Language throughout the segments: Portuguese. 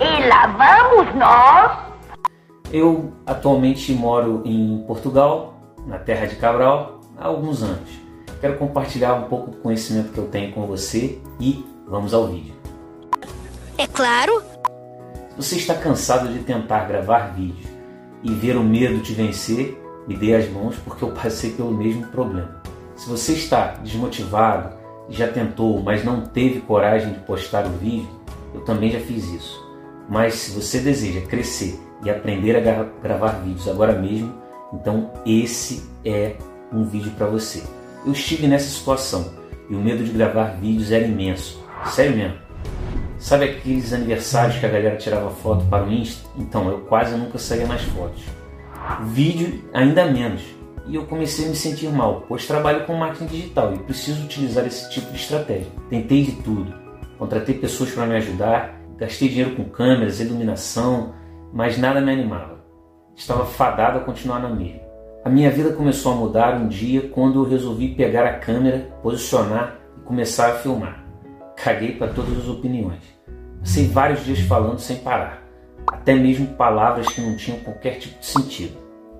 E lá vamos nós. Eu atualmente moro em Portugal, na terra de Cabral, há alguns anos. Quero compartilhar um pouco do conhecimento que eu tenho com você e vamos ao vídeo. É claro. Se você está cansado de tentar gravar vídeos e ver o medo te vencer, me dê as mãos porque eu passei pelo mesmo problema. Se você está desmotivado, já tentou, mas não teve coragem de postar o vídeo, eu também já fiz isso. Mas se você deseja crescer e aprender a gra gravar vídeos agora mesmo, então esse é um vídeo para você. Eu estive nessa situação e o medo de gravar vídeos era imenso. Sério mesmo. Sabe aqueles aniversários que a galera tirava foto para o Insta? Então, eu quase nunca saía nas fotos. Vídeo ainda menos. E eu comecei a me sentir mal, pois trabalho com marketing digital e preciso utilizar esse tipo de estratégia. Tentei de tudo. Contratei pessoas para me ajudar, gastei dinheiro com câmeras, iluminação, mas nada me animava. Estava fadado a continuar na mesma. A minha vida começou a mudar um dia quando eu resolvi pegar a câmera, posicionar e começar a filmar. Caguei para todas as opiniões. Passei vários dias falando sem parar, até mesmo palavras que não tinham qualquer tipo de sentido.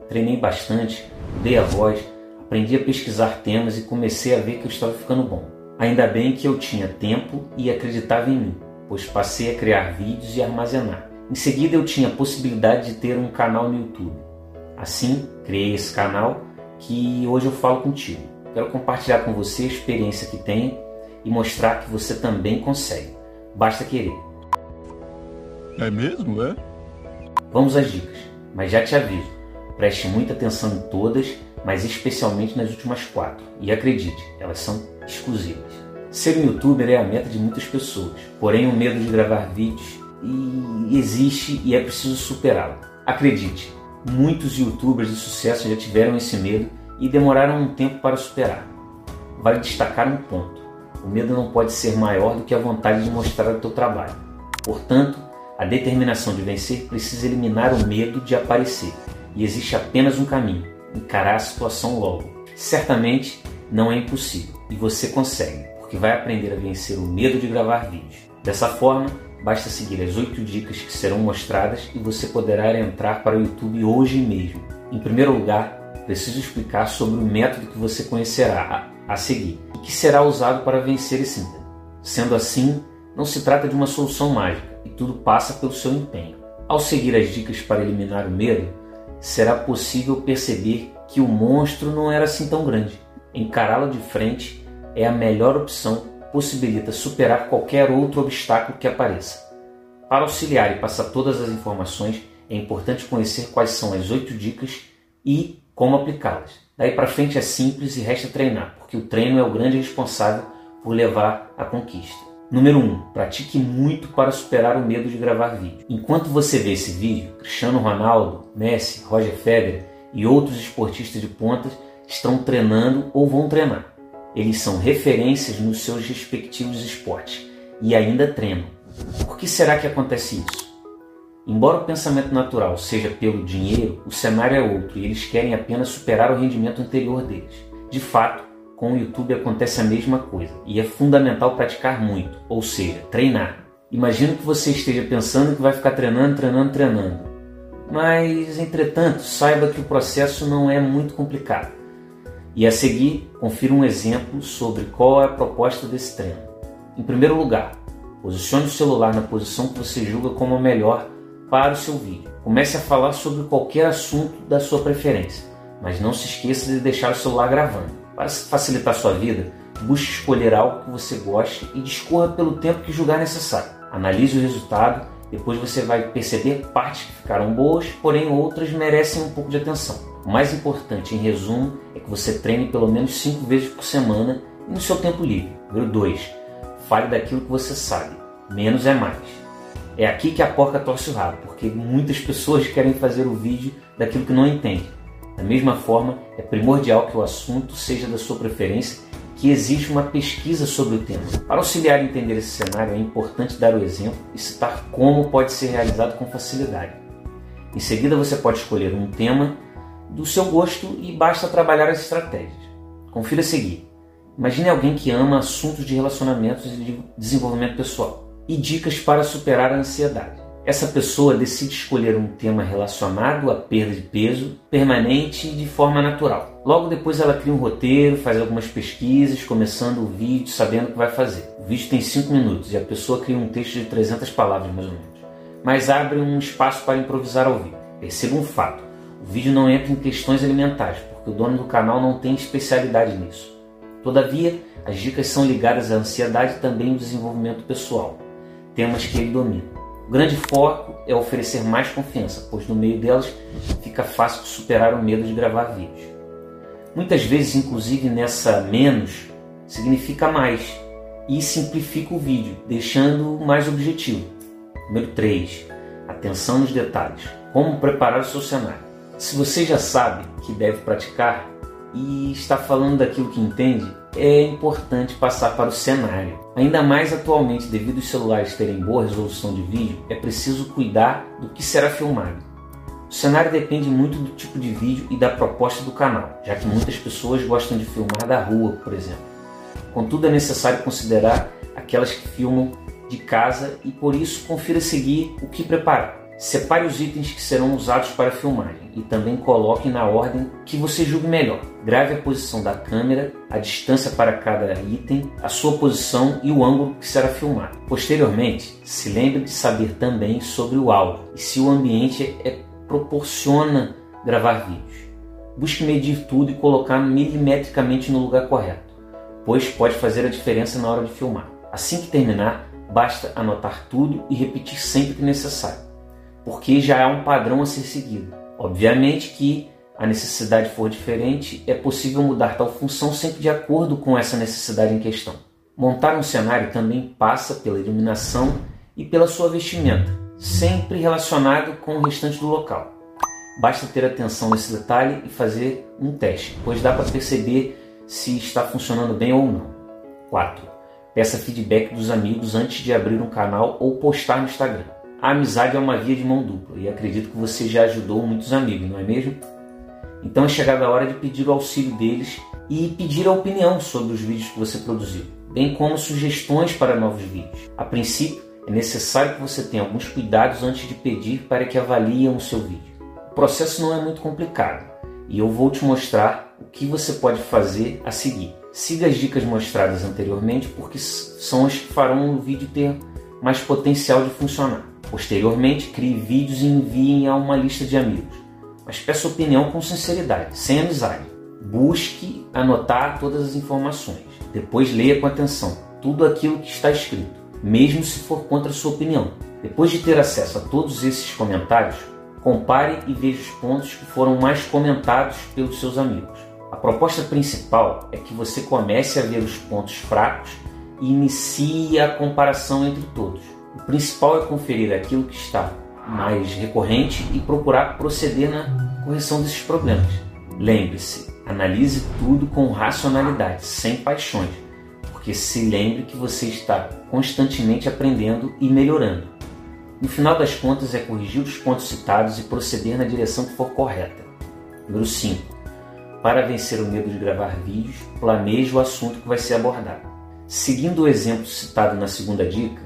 Treinei bastante, dei a voz, aprendi a pesquisar temas e comecei a ver que eu estava ficando bom. Ainda bem que eu tinha tempo e acreditava em mim, pois passei a criar vídeos e armazenar. Em seguida, eu tinha a possibilidade de ter um canal no YouTube. Assim, criei esse canal que hoje eu falo contigo. Quero compartilhar com você a experiência que tenho e mostrar que você também consegue. Basta querer. É mesmo, é? Vamos às dicas, mas já te aviso, preste muita atenção em todas, mas especialmente nas últimas quatro. E acredite, elas são exclusivas. Ser um youtuber é a meta de muitas pessoas, porém o medo de gravar vídeos e existe e é preciso superá-lo. Acredite, muitos youtubers de sucesso já tiveram esse medo e demoraram um tempo para superar. Vale destacar um ponto. O medo não pode ser maior do que a vontade de mostrar o teu trabalho. Portanto, a determinação de vencer precisa eliminar o medo de aparecer. E existe apenas um caminho: encarar a situação logo. Certamente não é impossível e você consegue, porque vai aprender a vencer o medo de gravar vídeos. Dessa forma, basta seguir as 8 dicas que serão mostradas e você poderá entrar para o YouTube hoje mesmo. Em primeiro lugar, preciso explicar sobre o método que você conhecerá a, a seguir e que será usado para vencer esse medo. Sendo assim, não se trata de uma solução mágica e tudo passa pelo seu empenho. Ao seguir as dicas para eliminar o medo, será possível perceber que o monstro não era assim tão grande. Encará-lo de frente é a melhor opção, possibilita superar qualquer outro obstáculo que apareça. Para auxiliar e passar todas as informações, é importante conhecer quais são as oito dicas e como aplicá-las. Daí para frente é simples e resta treinar, porque o treino é o grande responsável por levar à conquista. Número 1. Um, pratique muito para superar o medo de gravar vídeo. Enquanto você vê esse vídeo, Cristiano Ronaldo, Messi, Roger Federer e outros esportistas de pontas estão treinando ou vão treinar. Eles são referências nos seus respectivos esportes e ainda treinam. Por que será que acontece isso? Embora o pensamento natural seja pelo dinheiro, o cenário é outro e eles querem apenas superar o rendimento anterior deles. De fato, com o YouTube acontece a mesma coisa e é fundamental praticar muito, ou seja, treinar. Imagino que você esteja pensando que vai ficar treinando, treinando, treinando. Mas, entretanto, saiba que o processo não é muito complicado. E a seguir, confira um exemplo sobre qual é a proposta desse treino. Em primeiro lugar, posicione o celular na posição que você julga como a melhor para o seu vídeo. Comece a falar sobre qualquer assunto da sua preferência, mas não se esqueça de deixar o celular gravando. Para facilitar sua vida, busque escolher algo que você goste e discorra pelo tempo que julgar necessário. Analise o resultado, depois você vai perceber partes que ficaram boas, porém outras merecem um pouco de atenção. O mais importante, em resumo, é que você treine pelo menos 5 vezes por semana no seu tempo livre. Número 2. Fale daquilo que você sabe. Menos é mais. É aqui que a porca torce o rabo, porque muitas pessoas querem fazer o vídeo daquilo que não entendem. Da mesma forma, é primordial que o assunto seja da sua preferência, que existe uma pesquisa sobre o tema. Para auxiliar a entender esse cenário, é importante dar o exemplo e citar como pode ser realizado com facilidade. Em seguida, você pode escolher um tema do seu gosto e basta trabalhar as estratégias. Confira a seguir. Imagine alguém que ama assuntos de relacionamentos e de desenvolvimento pessoal e dicas para superar a ansiedade. Essa pessoa decide escolher um tema relacionado à perda de peso permanente e de forma natural. Logo depois ela cria um roteiro, faz algumas pesquisas, começando o vídeo sabendo o que vai fazer. O vídeo tem 5 minutos e a pessoa cria um texto de 300 palavras mais ou menos, mas abre um espaço para improvisar ao vivo. Perceba um fato: o vídeo não entra em questões alimentares, porque o dono do canal não tem especialidade nisso. Todavia, as dicas são ligadas à ansiedade e também ao desenvolvimento pessoal, temas que ele domina. O grande foco é oferecer mais confiança, pois no meio delas fica fácil superar o medo de gravar vídeos. Muitas vezes, inclusive nessa menos, significa mais e simplifica o vídeo, deixando mais objetivo. Número 3. Atenção nos detalhes. Como preparar o seu cenário. Se você já sabe que deve praticar e está falando daquilo que entende, é importante passar para o cenário. Ainda mais atualmente, devido aos celulares terem boa resolução de vídeo, é preciso cuidar do que será filmado. O cenário depende muito do tipo de vídeo e da proposta do canal, já que muitas pessoas gostam de filmar da rua, por exemplo. Contudo, é necessário considerar aquelas que filmam de casa e por isso confira seguir o que preparar. Separe os itens que serão usados para a filmagem e também coloque na ordem que você julgue melhor. Grave a posição da câmera, a distância para cada item, a sua posição e o ângulo que será filmado. Posteriormente, se lembre de saber também sobre o áudio e se o ambiente é, proporciona gravar vídeos. Busque medir tudo e colocar milimetricamente no lugar correto, pois pode fazer a diferença na hora de filmar. Assim que terminar, basta anotar tudo e repetir sempre que necessário porque já há um padrão a ser seguido. Obviamente que a necessidade for diferente, é possível mudar tal função sempre de acordo com essa necessidade em questão. Montar um cenário também passa pela iluminação e pela sua vestimenta, sempre relacionado com o restante do local. Basta ter atenção nesse detalhe e fazer um teste, pois dá para perceber se está funcionando bem ou não. 4. Peça feedback dos amigos antes de abrir um canal ou postar no Instagram. A amizade é uma via de mão dupla e acredito que você já ajudou muitos amigos, não é mesmo? Então é chegada a hora de pedir o auxílio deles e pedir a opinião sobre os vídeos que você produziu, bem como sugestões para novos vídeos. A princípio, é necessário que você tenha alguns cuidados antes de pedir para que avaliem o seu vídeo. O processo não é muito complicado e eu vou te mostrar o que você pode fazer a seguir. Siga as dicas mostradas anteriormente porque são as que farão o vídeo ter mais potencial de funcionar. Posteriormente, crie vídeos e enviem a uma lista de amigos. Mas peça opinião com sinceridade, sem amizade. Busque anotar todas as informações. Depois leia com atenção tudo aquilo que está escrito, mesmo se for contra a sua opinião. Depois de ter acesso a todos esses comentários, compare e veja os pontos que foram mais comentados pelos seus amigos. A proposta principal é que você comece a ver os pontos fracos e inicie a comparação entre todos. O principal é conferir aquilo que está mais recorrente e procurar proceder na correção desses problemas. Lembre-se, analise tudo com racionalidade, sem paixões, porque se lembre que você está constantemente aprendendo e melhorando. No final das contas, é corrigir os pontos citados e proceder na direção que for correta. Número 5. Para vencer o medo de gravar vídeos, planeje o assunto que vai ser abordado. Seguindo o exemplo citado na segunda dica,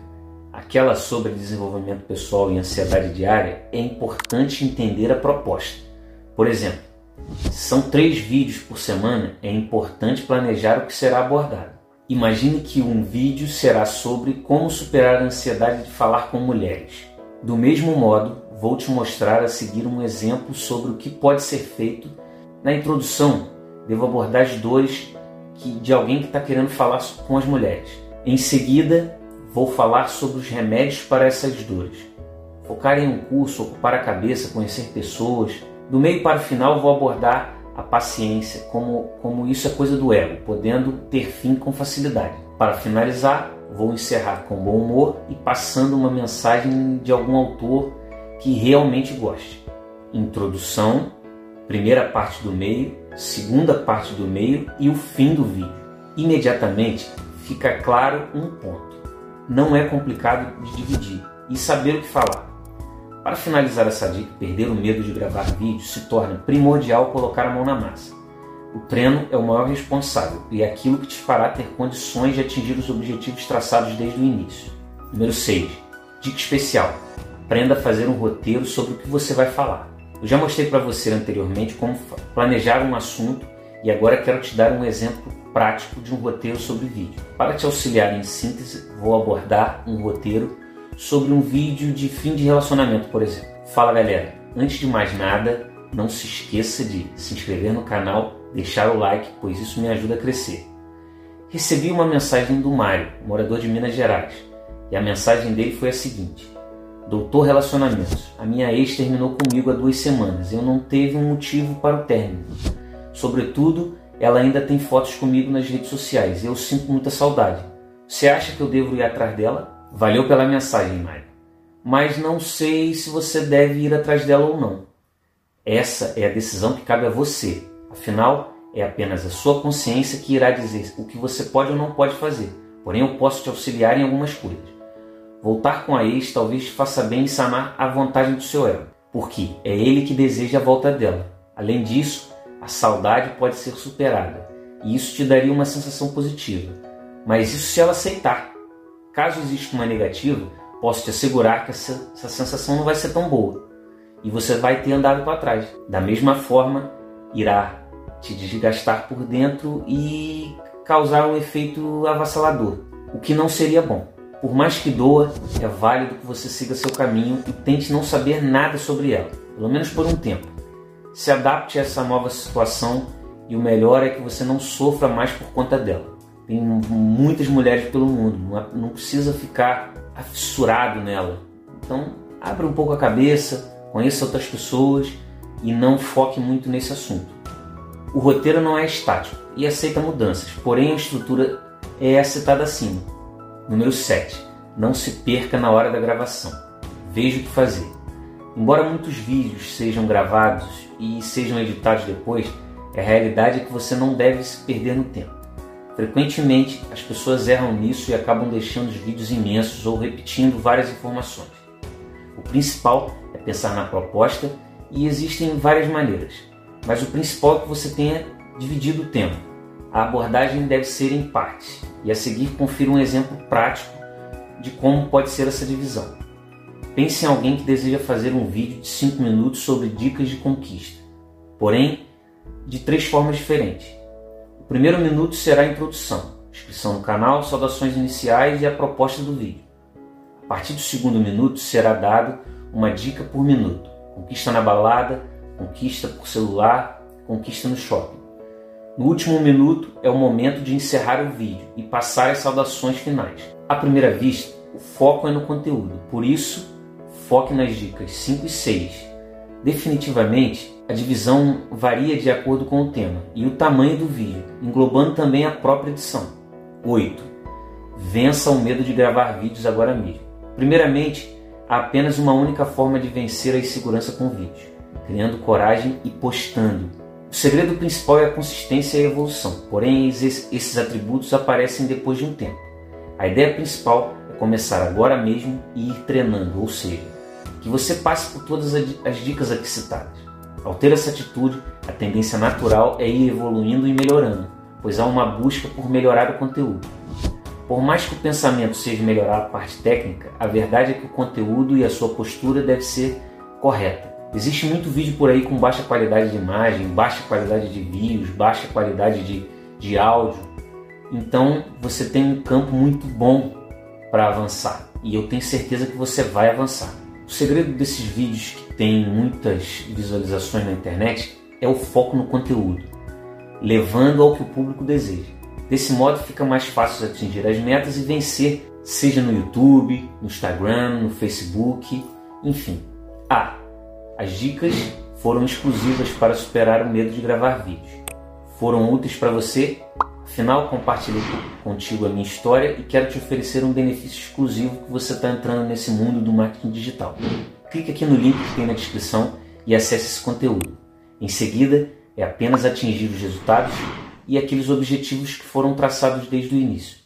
aquela sobre desenvolvimento pessoal e ansiedade diária, é importante entender a proposta. Por exemplo, são três vídeos por semana, é importante planejar o que será abordado. Imagine que um vídeo será sobre como superar a ansiedade de falar com mulheres. Do mesmo modo, vou te mostrar a seguir um exemplo sobre o que pode ser feito. Na introdução, devo abordar as dores que, de alguém que está querendo falar com as mulheres. Em seguida, vou falar sobre os remédios para essas dores. Focar em um curso, ocupar a cabeça, conhecer pessoas. Do meio para o final, vou abordar a paciência, como, como isso é coisa do ego, podendo ter fim com facilidade. Para finalizar, vou encerrar com bom humor e passando uma mensagem de algum autor que realmente goste. Introdução, primeira parte do meio, segunda parte do meio e o fim do vídeo. Imediatamente fica claro um ponto não é complicado de dividir e saber o que falar. Para finalizar essa dica, perder o medo de gravar vídeos se torna primordial colocar a mão na massa. O treino é o maior responsável e é aquilo que te fará ter condições de atingir os objetivos traçados desde o início. Número 6. Dica especial. aprenda a fazer um roteiro sobre o que você vai falar. Eu já mostrei para você anteriormente como planejar um assunto e agora quero te dar um exemplo prático de um roteiro sobre vídeo. Para te auxiliar em síntese, vou abordar um roteiro sobre um vídeo de fim de relacionamento, por exemplo. Fala galera, antes de mais nada, não se esqueça de se inscrever no canal, deixar o like, pois isso me ajuda a crescer. Recebi uma mensagem do Mário, morador de Minas Gerais, e a mensagem dele foi a seguinte: Doutor Relacionamentos, a minha ex terminou comigo há duas semanas. Eu não teve um motivo para o término. Sobretudo, ela ainda tem fotos comigo nas redes sociais. Eu sinto muita saudade. Você acha que eu devo ir atrás dela? Valeu pela mensagem, Mário. Mas não sei se você deve ir atrás dela ou não. Essa é a decisão que cabe a você. Afinal, é apenas a sua consciência que irá dizer o que você pode ou não pode fazer. Porém, eu posso te auxiliar em algumas coisas. Voltar com a ex talvez te faça bem em sanar a vontade do seu ego, porque é ele que deseja a volta dela. Além disso, a saudade pode ser superada e isso te daria uma sensação positiva. Mas isso se ela aceitar. Caso exista uma negativa, posso te assegurar que essa, essa sensação não vai ser tão boa e você vai ter andado para trás. Da mesma forma, irá te desgastar por dentro e causar um efeito avassalador, o que não seria bom. Por mais que doa, é válido que você siga seu caminho e tente não saber nada sobre ela, pelo menos por um tempo se adapte a essa nova situação e o melhor é que você não sofra mais por conta dela. Tem muitas mulheres pelo mundo, não precisa ficar afissurado nela. Então, abra um pouco a cabeça, conheça outras pessoas e não foque muito nesse assunto. O roteiro não é estático e aceita mudanças, porém a estrutura é a citada acima. Número 7. Não se perca na hora da gravação. Veja o que fazer. Embora muitos vídeos sejam gravados e sejam editados depois, a realidade é que você não deve se perder no tempo. Frequentemente, as pessoas erram nisso e acabam deixando os vídeos imensos ou repetindo várias informações. O principal é pensar na proposta e existem várias maneiras, mas o principal é que você tenha dividido o tempo. A abordagem deve ser em partes e a seguir confira um exemplo prático de como pode ser essa divisão. Pense em alguém que deseja fazer um vídeo de 5 minutos sobre dicas de conquista, porém de três formas diferentes. O primeiro minuto será a introdução, inscrição no canal, saudações iniciais e a proposta do vídeo. A partir do segundo minuto será dado uma dica por minuto: conquista na balada, conquista por celular, conquista no shopping. No último minuto é o momento de encerrar o vídeo e passar as saudações finais. À primeira vista, o foco é no conteúdo, por isso foque nas dicas 5 e 6. Definitivamente, a divisão varia de acordo com o tema e o tamanho do vídeo, englobando também a própria edição. 8. Vença o medo de gravar vídeos agora mesmo. Primeiramente, há apenas uma única forma de vencer a insegurança com vídeos: criando coragem e postando. O segredo principal é a consistência e a evolução, porém esses atributos aparecem depois de um tempo. A ideia principal é começar agora mesmo e ir treinando, ou seja, que você passe por todas as dicas aqui citadas. Ao ter essa atitude, a tendência natural é ir evoluindo e melhorando, pois há uma busca por melhorar o conteúdo. Por mais que o pensamento seja melhorar a parte técnica, a verdade é que o conteúdo e a sua postura deve ser correta. Existe muito vídeo por aí com baixa qualidade de imagem, baixa qualidade de vídeos, baixa qualidade de, de áudio. Então você tem um campo muito bom para avançar e eu tenho certeza que você vai avançar. O segredo desses vídeos que tem muitas visualizações na internet é o foco no conteúdo, levando ao que o público deseja. Desse modo fica mais fácil atingir as metas e vencer, seja no YouTube, no Instagram, no Facebook, enfim. Ah, as dicas foram exclusivas para superar o medo de gravar vídeos. Foram úteis para você? Afinal, compartilhei contigo a minha história e quero te oferecer um benefício exclusivo que você está entrando nesse mundo do marketing digital. Clique aqui no link que tem na descrição e acesse esse conteúdo. Em seguida, é apenas atingir os resultados e aqueles objetivos que foram traçados desde o início.